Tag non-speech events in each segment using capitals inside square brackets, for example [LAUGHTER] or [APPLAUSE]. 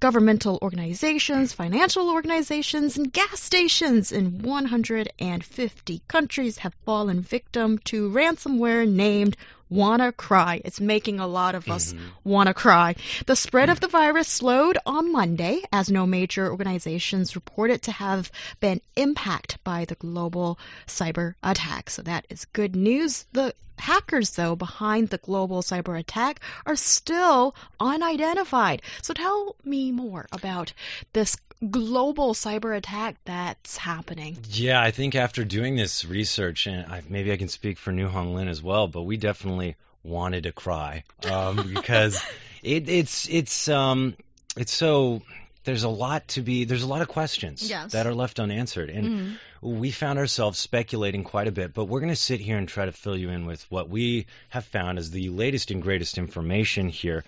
Governmental organizations, financial organizations, and gas stations in 150 countries have fallen victim to ransomware named WannaCry. It's making a lot of us mm-hmm. wanna cry. The spread of the virus slowed on Monday as no major organizations reported to have been impacted by the global cyber attack. So that is good news. The hackers, though, behind the global cyber attack are still unidentified. So tell me more about this global cyber attack that's happening. Yeah, I think after doing this research, and I, maybe I can speak for New Hong Lin as well, but we definitely wanted to cry um, because [LAUGHS] it, it's it's um it's so there's a lot to be there's a lot of questions yes. that are left unanswered and mm-hmm. we found ourselves speculating quite a bit but we're going to sit here and try to fill you in with what we have found as the latest and greatest information here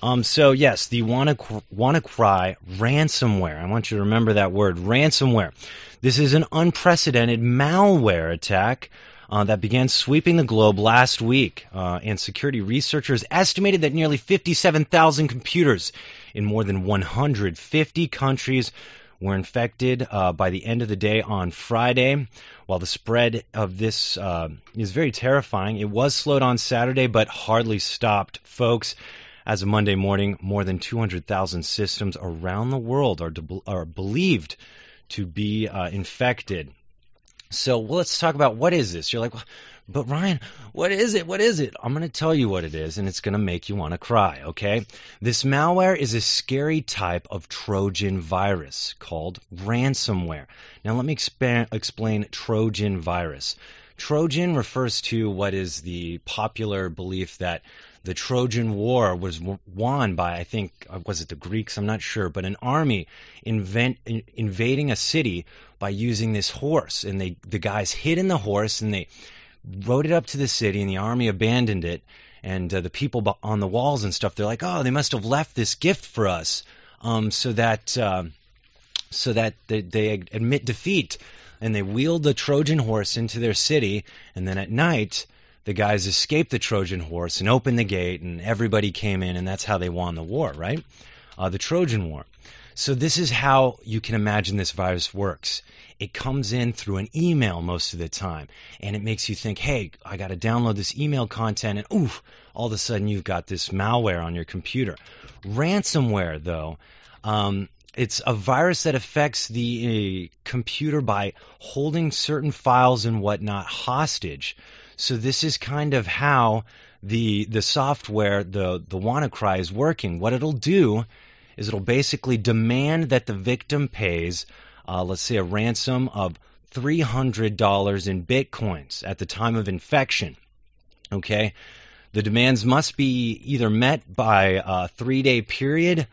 um, so yes, the WannaCry ransomware. I want you to remember that word, ransomware. This is an unprecedented malware attack uh, that began sweeping the globe last week. Uh, and security researchers estimated that nearly 57,000 computers in more than 150 countries were infected uh, by the end of the day on Friday. While the spread of this uh, is very terrifying, it was slowed on Saturday, but hardly stopped. Folks, as of Monday morning, more than 200,000 systems around the world are, de- are believed to be uh, infected. So well, let's talk about what is this. You're like, but Ryan, what is it? What is it? I'm going to tell you what it is, and it's going to make you want to cry, okay? This malware is a scary type of Trojan virus called ransomware. Now, let me expa- explain Trojan virus. Trojan refers to what is the popular belief that the Trojan War was won by, I think, uh, was it the Greeks? I'm not sure, but an army invent, invading a city by using this horse, and they the guys hid in the horse and they rode it up to the city, and the army abandoned it. And uh, the people on the walls and stuff, they're like, oh, they must have left this gift for us, um, so that uh, so that they, they admit defeat, and they wheeled the Trojan horse into their city, and then at night the guys escaped the Trojan horse and opened the gate, and everybody came in, and that's how they won the war, right? Uh, the Trojan War. So this is how you can imagine this virus works. It comes in through an email most of the time, and it makes you think, "Hey, I got to download this email content," and oof, all of a sudden you've got this malware on your computer. Ransomware, though, um, it's a virus that affects the uh, computer by holding certain files and whatnot hostage. So this is kind of how the the software, the the WannaCry is working. What it'll do is it'll basically demand that the victim pays, uh, let's say, a ransom of three hundred dollars in bitcoins at the time of infection. Okay, the demands must be either met by a three day period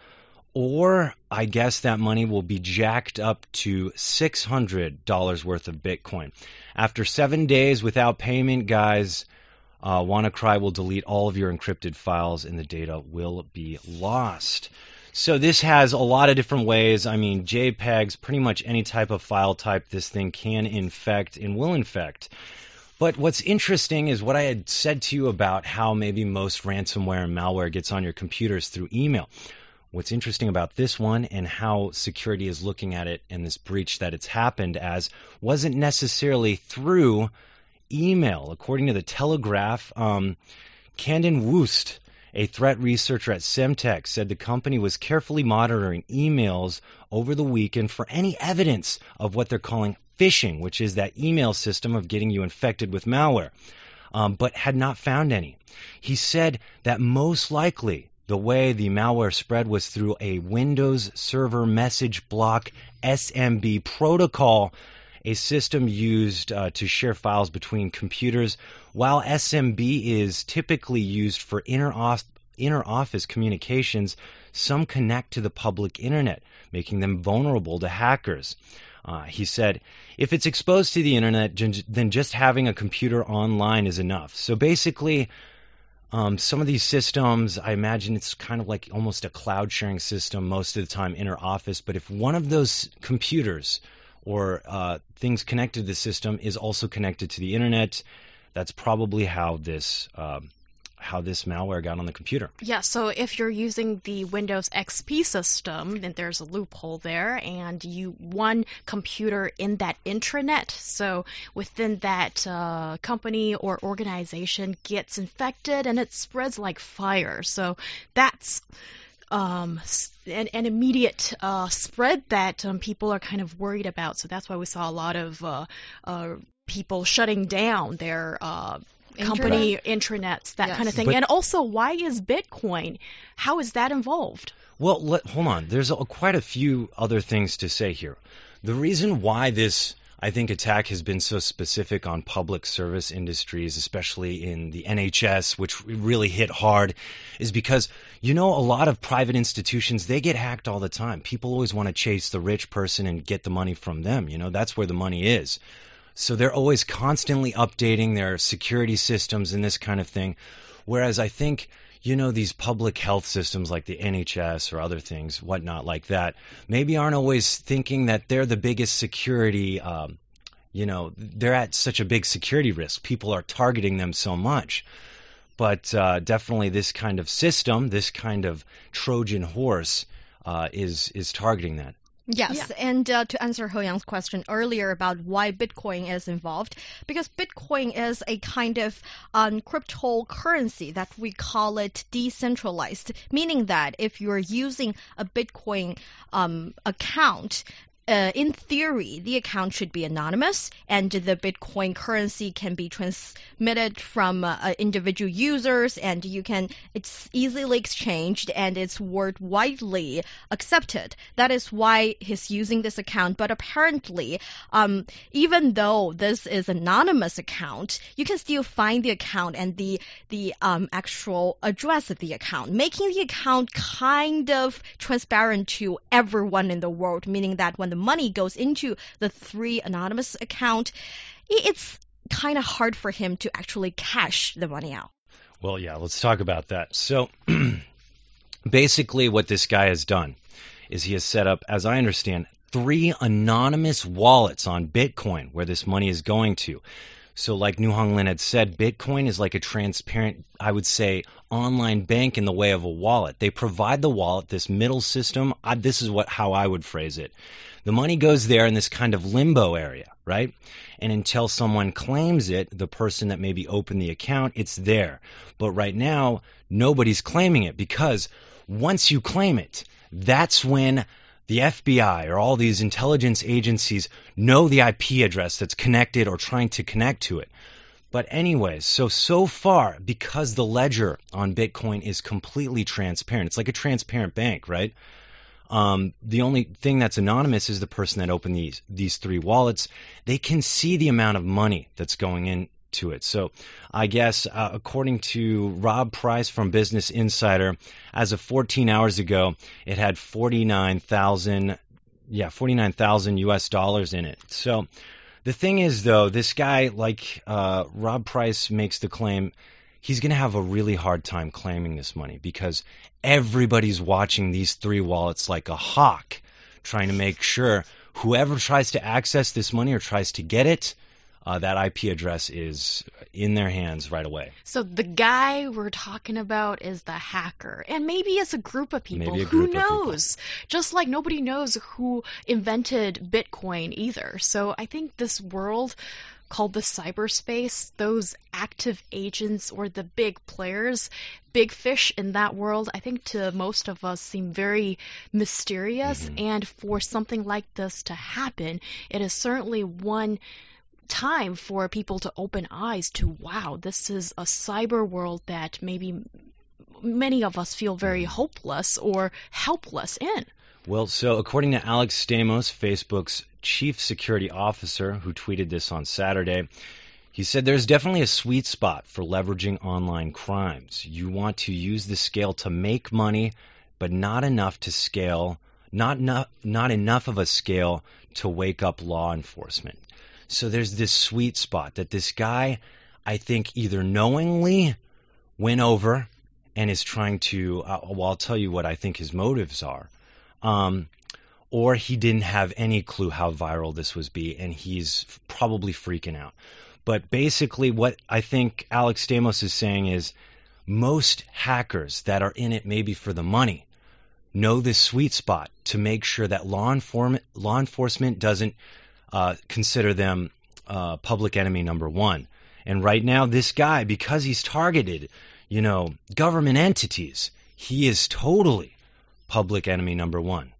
or I guess that money will be jacked up to $600 worth of Bitcoin. After seven days without payment, guys, uh, WannaCry will delete all of your encrypted files and the data will be lost. So this has a lot of different ways. I mean, JPEGs, pretty much any type of file type this thing can infect and will infect. But what's interesting is what I had said to you about how maybe most ransomware and malware gets on your computers through email. What's interesting about this one and how security is looking at it and this breach that it's happened as wasn't necessarily through email. According to the Telegraph, um, Candace Woost, a threat researcher at Symantec, said the company was carefully monitoring emails over the weekend for any evidence of what they're calling phishing, which is that email system of getting you infected with malware, um, but had not found any. He said that most likely the way the malware spread was through a Windows Server Message Block SMB protocol, a system used uh, to share files between computers. While SMB is typically used for inter office communications, some connect to the public internet, making them vulnerable to hackers. Uh, he said, if it's exposed to the internet, then just having a computer online is enough. So basically, um, some of these systems, I imagine it's kind of like almost a cloud sharing system most of the time in our office. But if one of those computers or uh, things connected to the system is also connected to the internet, that's probably how this um, how this malware got on the computer. Yeah, so if you're using the Windows XP system, then there's a loophole there, and you one computer in that intranet. So within that uh, company or organization gets infected, and it spreads like fire. So that's um, an, an, immediate uh, spread that um, people are kind of worried about. So that's why we saw a lot of uh, uh, people shutting down their uh, company intranets, that yes. kind of thing. But, and also, why is Bitcoin? How is that involved? Well, let, hold on. There's a, quite a few other things to say here. The reason why this I think attack has been so specific on public service industries, especially in the NHS, which really hit hard, is because you know a lot of private institutions they get hacked all the time. People always want to chase the rich person and get the money from them. You know that's where the money is. So they're always constantly updating their security systems and this kind of thing. Whereas I think, you know, these public health systems like the NHS or other things, whatnot like that, maybe aren't always thinking that they're the biggest security. Um, you know, they're at such a big security risk. People are targeting them so much. But uh, definitely, this kind of system, this kind of Trojan horse, uh, is is targeting that. Yes, yeah. and uh, to answer Ho Yang's question earlier about why Bitcoin is involved, because Bitcoin is a kind of um, cryptocurrency that we call it decentralized, meaning that if you're using a Bitcoin um, account, uh, in theory, the account should be anonymous, and the Bitcoin currency can be transmitted from uh, uh, individual users, and you can it's easily exchanged, and it's word widely accepted. That is why he's using this account. But apparently, um, even though this is anonymous account, you can still find the account and the the um, actual address of the account, making the account kind of transparent to everyone in the world. Meaning that when the money goes into the three anonymous account, it's kind of hard for him to actually cash the money out. Well, yeah, let's talk about that. So, [CLEARS THROAT] basically, what this guy has done is he has set up, as I understand, three anonymous wallets on Bitcoin where this money is going to. So, like New Hong Lin had said, Bitcoin is like a transparent, I would say, online bank in the way of a wallet. They provide the wallet, this middle system. I, this is what how I would phrase it. The money goes there in this kind of limbo area, right? And until someone claims it, the person that maybe opened the account, it's there. But right now, nobody's claiming it because once you claim it, that's when the FBI or all these intelligence agencies know the IP address that's connected or trying to connect to it. But anyways, so so far because the ledger on Bitcoin is completely transparent. It's like a transparent bank, right? Um, the only thing that's anonymous is the person that opened these these three wallets. They can see the amount of money that's going into it. So I guess uh, according to Rob Price from Business Insider, as of 14 hours ago, it had 49,000 yeah 49,000 US dollars in it. So the thing is though, this guy like uh, Rob Price makes the claim he's going to have a really hard time claiming this money because everybody's watching these three wallets like a hawk, trying to make sure whoever tries to access this money or tries to get it, uh, that IP address is in their hands right away. So the guy we're talking about is the hacker, and maybe it's a group of people. Group who knows? Just like nobody knows who invented Bitcoin either. So I think this world called the cyberspace, those active agents or the big players, big fish in that world, I think to most of us seem very mysterious. Mm-hmm. And for something like this to happen, it is certainly one time for people to open eyes to wow, this is a cyber world that maybe many of us feel very mm-hmm. hopeless or helpless in. Well, so according to Alex Stamos, Facebook's chief security officer, who tweeted this on Saturday, he said there's definitely a sweet spot for leveraging online crimes. You want to use the scale to make money, but not enough to scale, not not not enough of a scale to wake up law enforcement. So there's this sweet spot that this guy, I think, either knowingly went over and is trying to. Uh, well, I'll tell you what I think his motives are. Um, or he didn't have any clue how viral this was be, and he's probably freaking out. But basically, what I think Alex Stamos is saying is most hackers that are in it maybe for the money know this sweet spot to make sure that law, inform- law enforcement doesn't uh, consider them uh, public enemy number one. And right now, this guy, because he's targeted, you know, government entities, he is totally public enemy number one.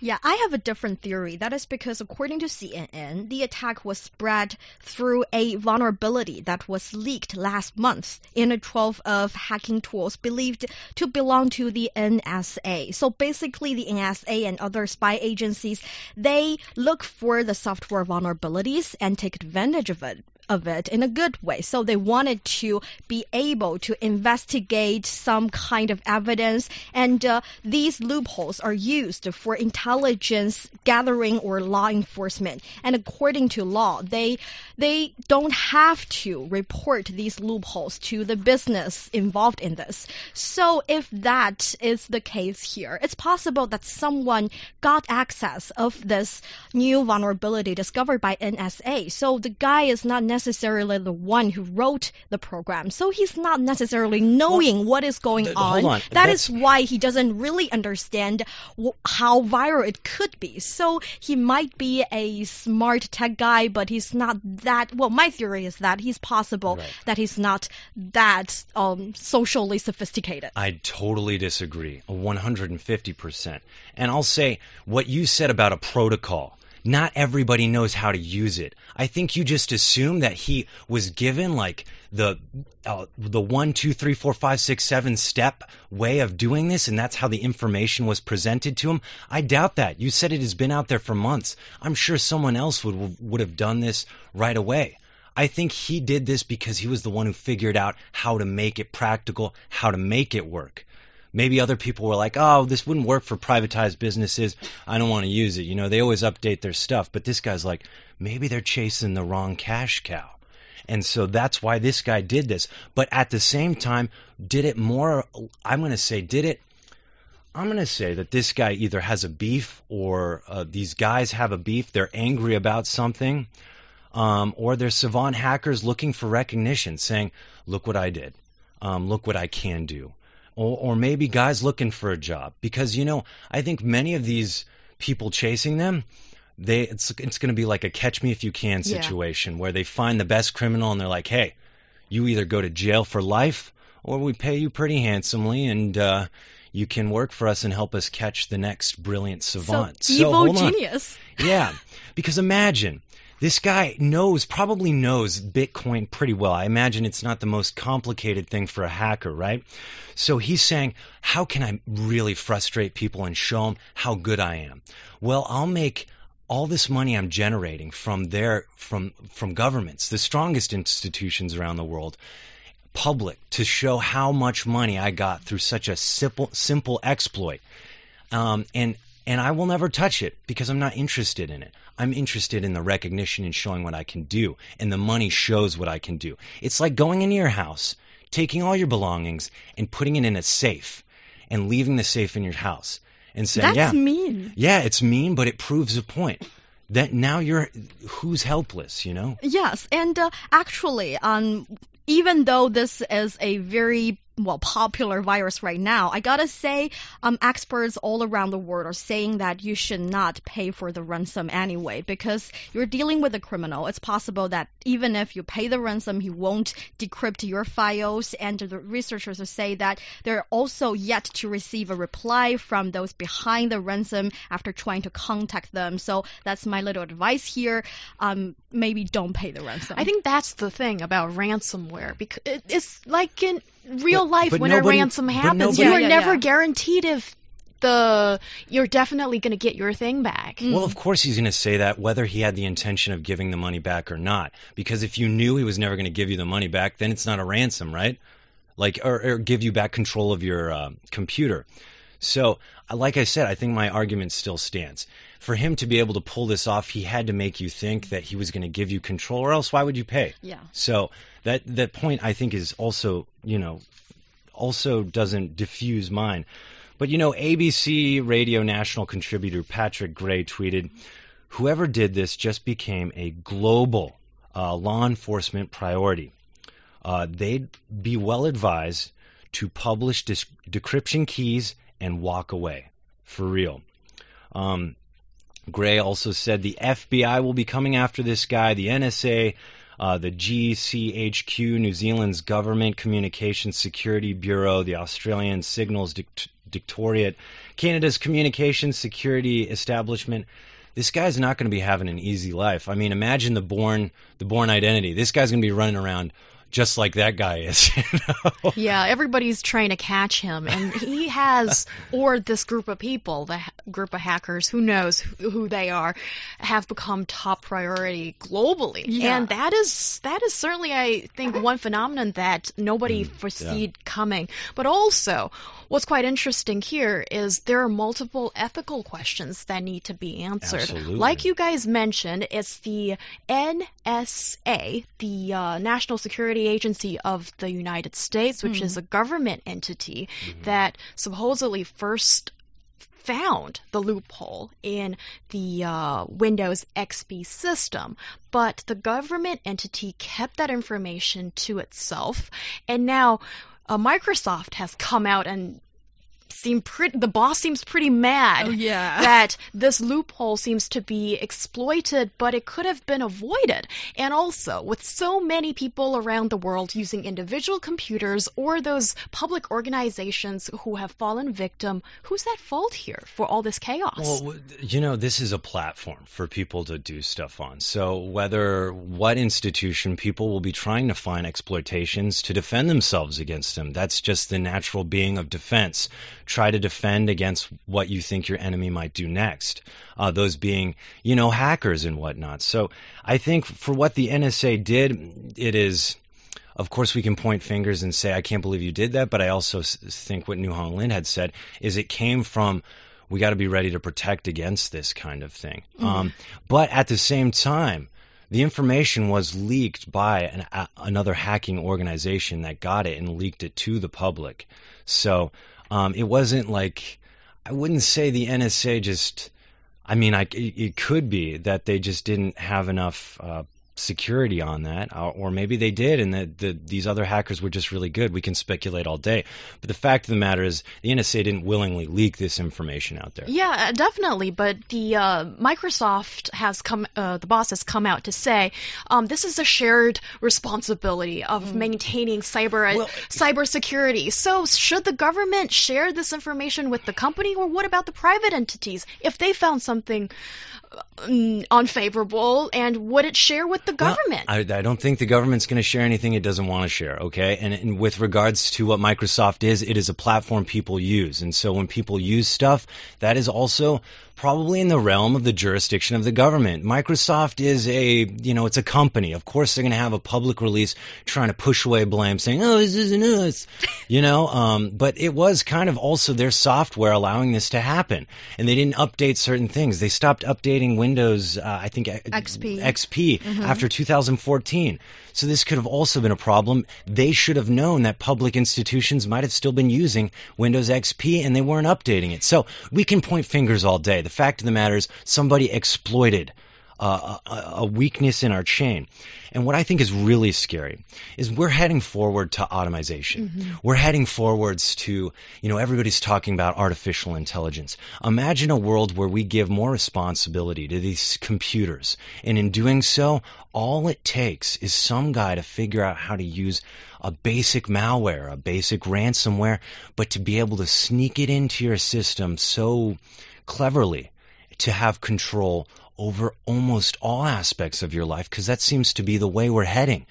Yeah, I have a different theory. That is because, according to CNN, the attack was spread through a vulnerability that was leaked last month in a trove of hacking tools believed to belong to the NSA. So basically, the NSA and other spy agencies they look for the software vulnerabilities and take advantage of it of it in a good way. So they wanted to be able to investigate some kind of evidence, and uh, these loopholes are used for intelligence gathering or law enforcement. And according to law, they they don't have to report these loopholes to the business involved in this. So if that is the case here, it's possible that someone got access of this new vulnerability discovered by NSA. So the guy is not necessarily necessarily the one who wrote the program, so he's not necessarily knowing well, what is going on. on. That That's... is why he doesn't really understand how viral it could be. So he might be a smart tech guy, but he's not that. Well, my theory is that he's possible right. that he's not that um, socially sophisticated. I totally disagree, 150%. And I'll say what you said about a protocol not everybody knows how to use it. I think you just assume that he was given like the uh, the one, two, three, four, five, six, seven step way of doing this, and that's how the information was presented to him. I doubt that. You said it has been out there for months. I'm sure someone else would would have done this right away. I think he did this because he was the one who figured out how to make it practical, how to make it work. Maybe other people were like, oh, this wouldn't work for privatized businesses. I don't want to use it. You know, they always update their stuff. But this guy's like, maybe they're chasing the wrong cash cow. And so that's why this guy did this. But at the same time, did it more, I'm going to say, did it I'm going to say that this guy either has a beef or uh, these guys have a beef. They're angry about something. Um, or they're savant hackers looking for recognition, saying, look what I did. Um, look what I can do or, or maybe guys looking for a job. Because, you know, I think many of these people chasing them, they it's it's going to be like a catch me if you can situation yeah. where they find the best criminal and they're like, hey, you either go to jail for life or we pay you pretty handsomely and uh, you can work for us and help us catch the next brilliant savant. So, evil genius. Yeah, because imagine this guy knows, probably knows Bitcoin pretty well. I imagine it's not the most complicated thing for a hacker, right? So he's saying, how can I really frustrate people and show them how good I am? Well, I'll make all this money I'm generating from their from from governments, the strongest institutions around the world, public to show how much money I got through such a simple simple exploit. Um, and and I will never touch it because I'm not interested in it. I'm interested in the recognition and showing what I can do, and the money shows what I can do. It's like going into your house, taking all your belongings, and putting it in a safe, and leaving the safe in your house, and saying, That's "Yeah, mean." Yeah, it's mean, but it proves a point that now you're who's helpless, you know? Yes, and uh, actually, um, even though this is a very well popular virus right now. I gotta say, um, experts all around the world are saying that you should not pay for the ransom anyway because you're dealing with a criminal. It's possible that even if you pay the ransom, he won't decrypt your files. And the researchers say that they're also yet to receive a reply from those behind the ransom after trying to contact them. So that's my little advice here. Um, maybe don't pay the ransom. I think that's the thing about ransomware because it's like in real but, life but when nobody, a ransom happens, nobody, you are yeah, never yeah. guaranteed if the you're definitely going to get your thing back. Well, of course he's going to say that whether he had the intention of giving the money back or not. Because if you knew he was never going to give you the money back, then it's not a ransom, right? Like or, or give you back control of your uh, computer. So, uh, like I said, I think my argument still stands. For him to be able to pull this off, he had to make you think that he was going to give you control, or else why would you pay? Yeah. So that that point I think is also you know also doesn't diffuse mine. But you know, ABC radio national contributor Patrick Gray tweeted, "Whoever did this just became a global uh, law enforcement priority. Uh, they'd be well advised to publish dis- decryption keys and walk away for real." Um, Gray also said the FBI will be coming after this guy, the NSA, uh, the GCHQ, New Zealand's Government Communications Security Bureau, the Australian Signals Dict- Directorate, Canada's Communications Security Establishment. This guy's not going to be having an easy life. I mean, imagine the born the Bourne Identity. This guy's going to be running around just like that guy is. [LAUGHS] You know? Yeah, everybody's trying to catch him, and he has, [LAUGHS] or this group of people, the group of hackers, who knows who, who they are, have become top priority globally, Yeah. and that is that is certainly, I think, one phenomenon that nobody Mm, foreseed coming. But also, what's quite interesting here is there are multiple ethical questions that need to be answered. Absolutely. Like you guys mentioned, it's the NSA, the uh, National Security Agency of the United States, which is a government entity that supposedly first found the loophole in the uh, Windows XP system, but the government entity kept that information to itself, and now uh, Microsoft has come out and seem pretty. The boss seems pretty mad Oh, yeah. that this loophole seems to be exploited, but it could have been avoided. And also, with so many people around the world using individual computers or those public organizations who have fallen victim, who's at fault here for all this chaos? Well, you know, this is a platform for people to do stuff on. So whether what institution, people will be trying to find exploitations to defend themselves against them. That's just the natural being of defense. Try to defend against what you think your enemy might do next. Uh, those being, you know, hackers and whatnot. So I think for what the NSA did, it is of course, we can point fingers and say, I can't believe you did that. But I also think what New Hong Lin had said is it came from, we got to be ready to protect against this kind of thing. Um, but at the same time, the information was leaked by an, a, another hacking organization that got it and leaked it to the public. So um, it wasn't like, I wouldn't say the NSA just, I mean, I, it, could be that they just didn't have enough uh, security on that, uh, or maybe they did, and that the, these other hackers were just really good. We can speculate all day, but the fact of the matter is, the NSA didn't willingly leak this information out there. Yeah, uh, definitely. But the uh, Microsoft has come, uh, the boss has come out to say um, this is a shared responsibility of maintaining cyber Well- cyber security. So should the government share this information with the company, or what about the private entities if they found something uh, mm, Mm, unfavorable, and would it share with the Well, government? I, I don't think the government's going to share anything it doesn't want to share, okay? And, and with regards to what Microsoft is, it is a platform people use. And so when people use stuff, that is also probably in the realm of the jurisdiction of the government. Microsoft is a, you know, it's a company. Of course, they're going to have a public release trying to push away blame, saying, oh, this isn't us, [LAUGHS] you know? Um, but it was kind of also their software allowing this to happen. And they didn't update certain things. They stopped updating Windows, uh, I think, uh, XP. XP after 2014. So this could have also been a problem. They should have known that public institutions might have still been using Windows XP and they weren't updating it. So we can point fingers all day. The fact of the matter is somebody exploited uh, a, a weakness in our chain. And what I think is really scary is we're heading forward to automation. We're heading forwards to, you know, everybody's talking about artificial intelligence. Imagine a world where we give more responsibility to these computers. And in doing so, all it takes is some guy to figure out how to use a basic malware, a basic ransomware, but to be able to sneak it into your system so cleverly to have control over almost all aspects of your life because that seems to be the way we're heading.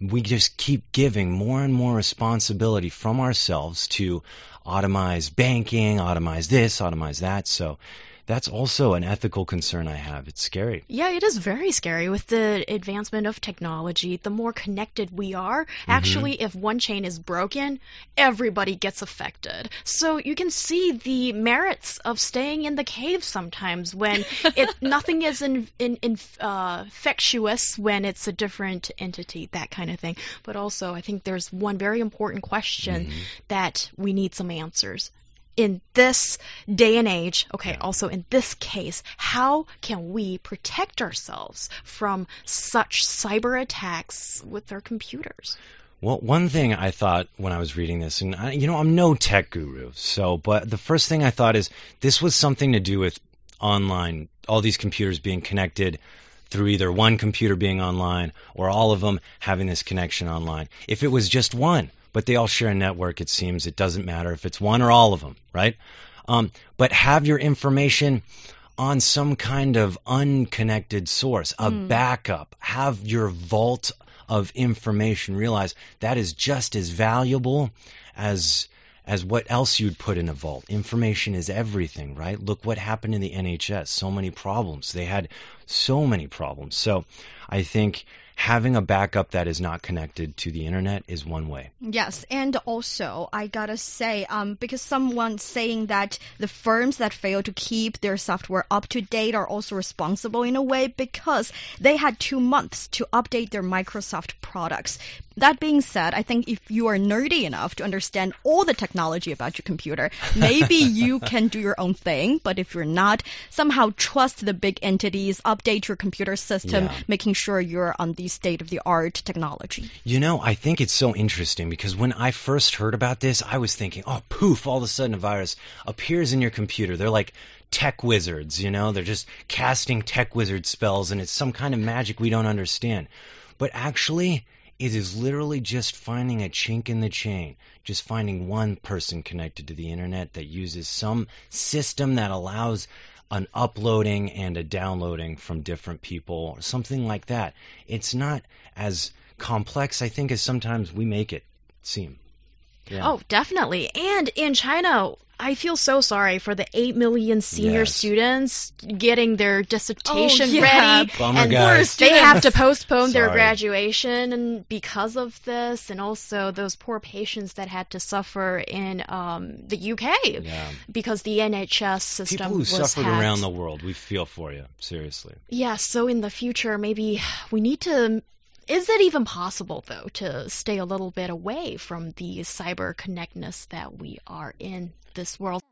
We just keep giving more and more responsibility from ourselves to automize banking, automize this, automize that. So that's also an ethical concern I have. It's scary. Yeah, it is very scary with the advancement of technology. The more connected we are, Mm-hmm. actually, if one chain is broken, everybody gets affected. So you can see the merits of staying in the cave sometimes when [LAUGHS] it nothing is in, in, in, uh, infectious when it's a different entity, that kind of thing. But also, I think there's one very important question Mm-hmm. that we need some answers in this day and age, okay, also in this case, how can we protect ourselves from such cyber attacks with our computers? Well, one thing I thought when I was reading this, and I, you know, I'm no tech guru, so, but the first thing I thought is this was something to do with online, all these computers being connected through either one computer being online or all of them having this connection online. If it was just one, but they all share a network, it seems it doesn't matter if it's one or all of them, right? Um, but have your information on some kind of unconnected source, a backup. Have your vault of information. Realize that is just as valuable as as what else you'd put in a vault. Information is everything, right? Look what happened in the NHS. So many problems. They had so many problems. So I think having a backup that is not connected to the internet is one way. Yes, and also I gotta say, um, because someone saying that the firms that fail to keep their software up to date are also responsible in a way because they had two months to update their Microsoft products. That being said, I think if you are nerdy enough to understand all the technology about your computer, maybe [LAUGHS] you can do your own thing. But if you're not, somehow trust the big entities, update your computer system, Yeah. making sure you're on the state of the art technology. You know, I think it's so interesting because when I first heard about this, I was thinking, oh, poof, all of a sudden a virus appears in your computer. They're like tech wizards, you know? They're just casting tech wizard spells and it's some kind of magic we don't understand. But actually, it is literally just finding a chink in the chain, just finding one person connected to the internet that uses some system that allows an uploading and a downloading from different people or something like that. It's not as complex, I think, as sometimes we make it seem. Yeah. Oh, definitely. And in China, I feel so sorry for the 8 million senior Yes. students getting their dissertation Oh, yeah. ready. Bummer, and guys. they have to postpone their graduation and because of this, and also those poor patients that had to suffer in um, the UK Yeah. because the NHS system People who was suffered hacked. around the world, we feel for you, seriously. Yeah, so in the future, maybe we need to. Is it even possible, though, to stay a little bit away from the cyber connectedness that we are in this world?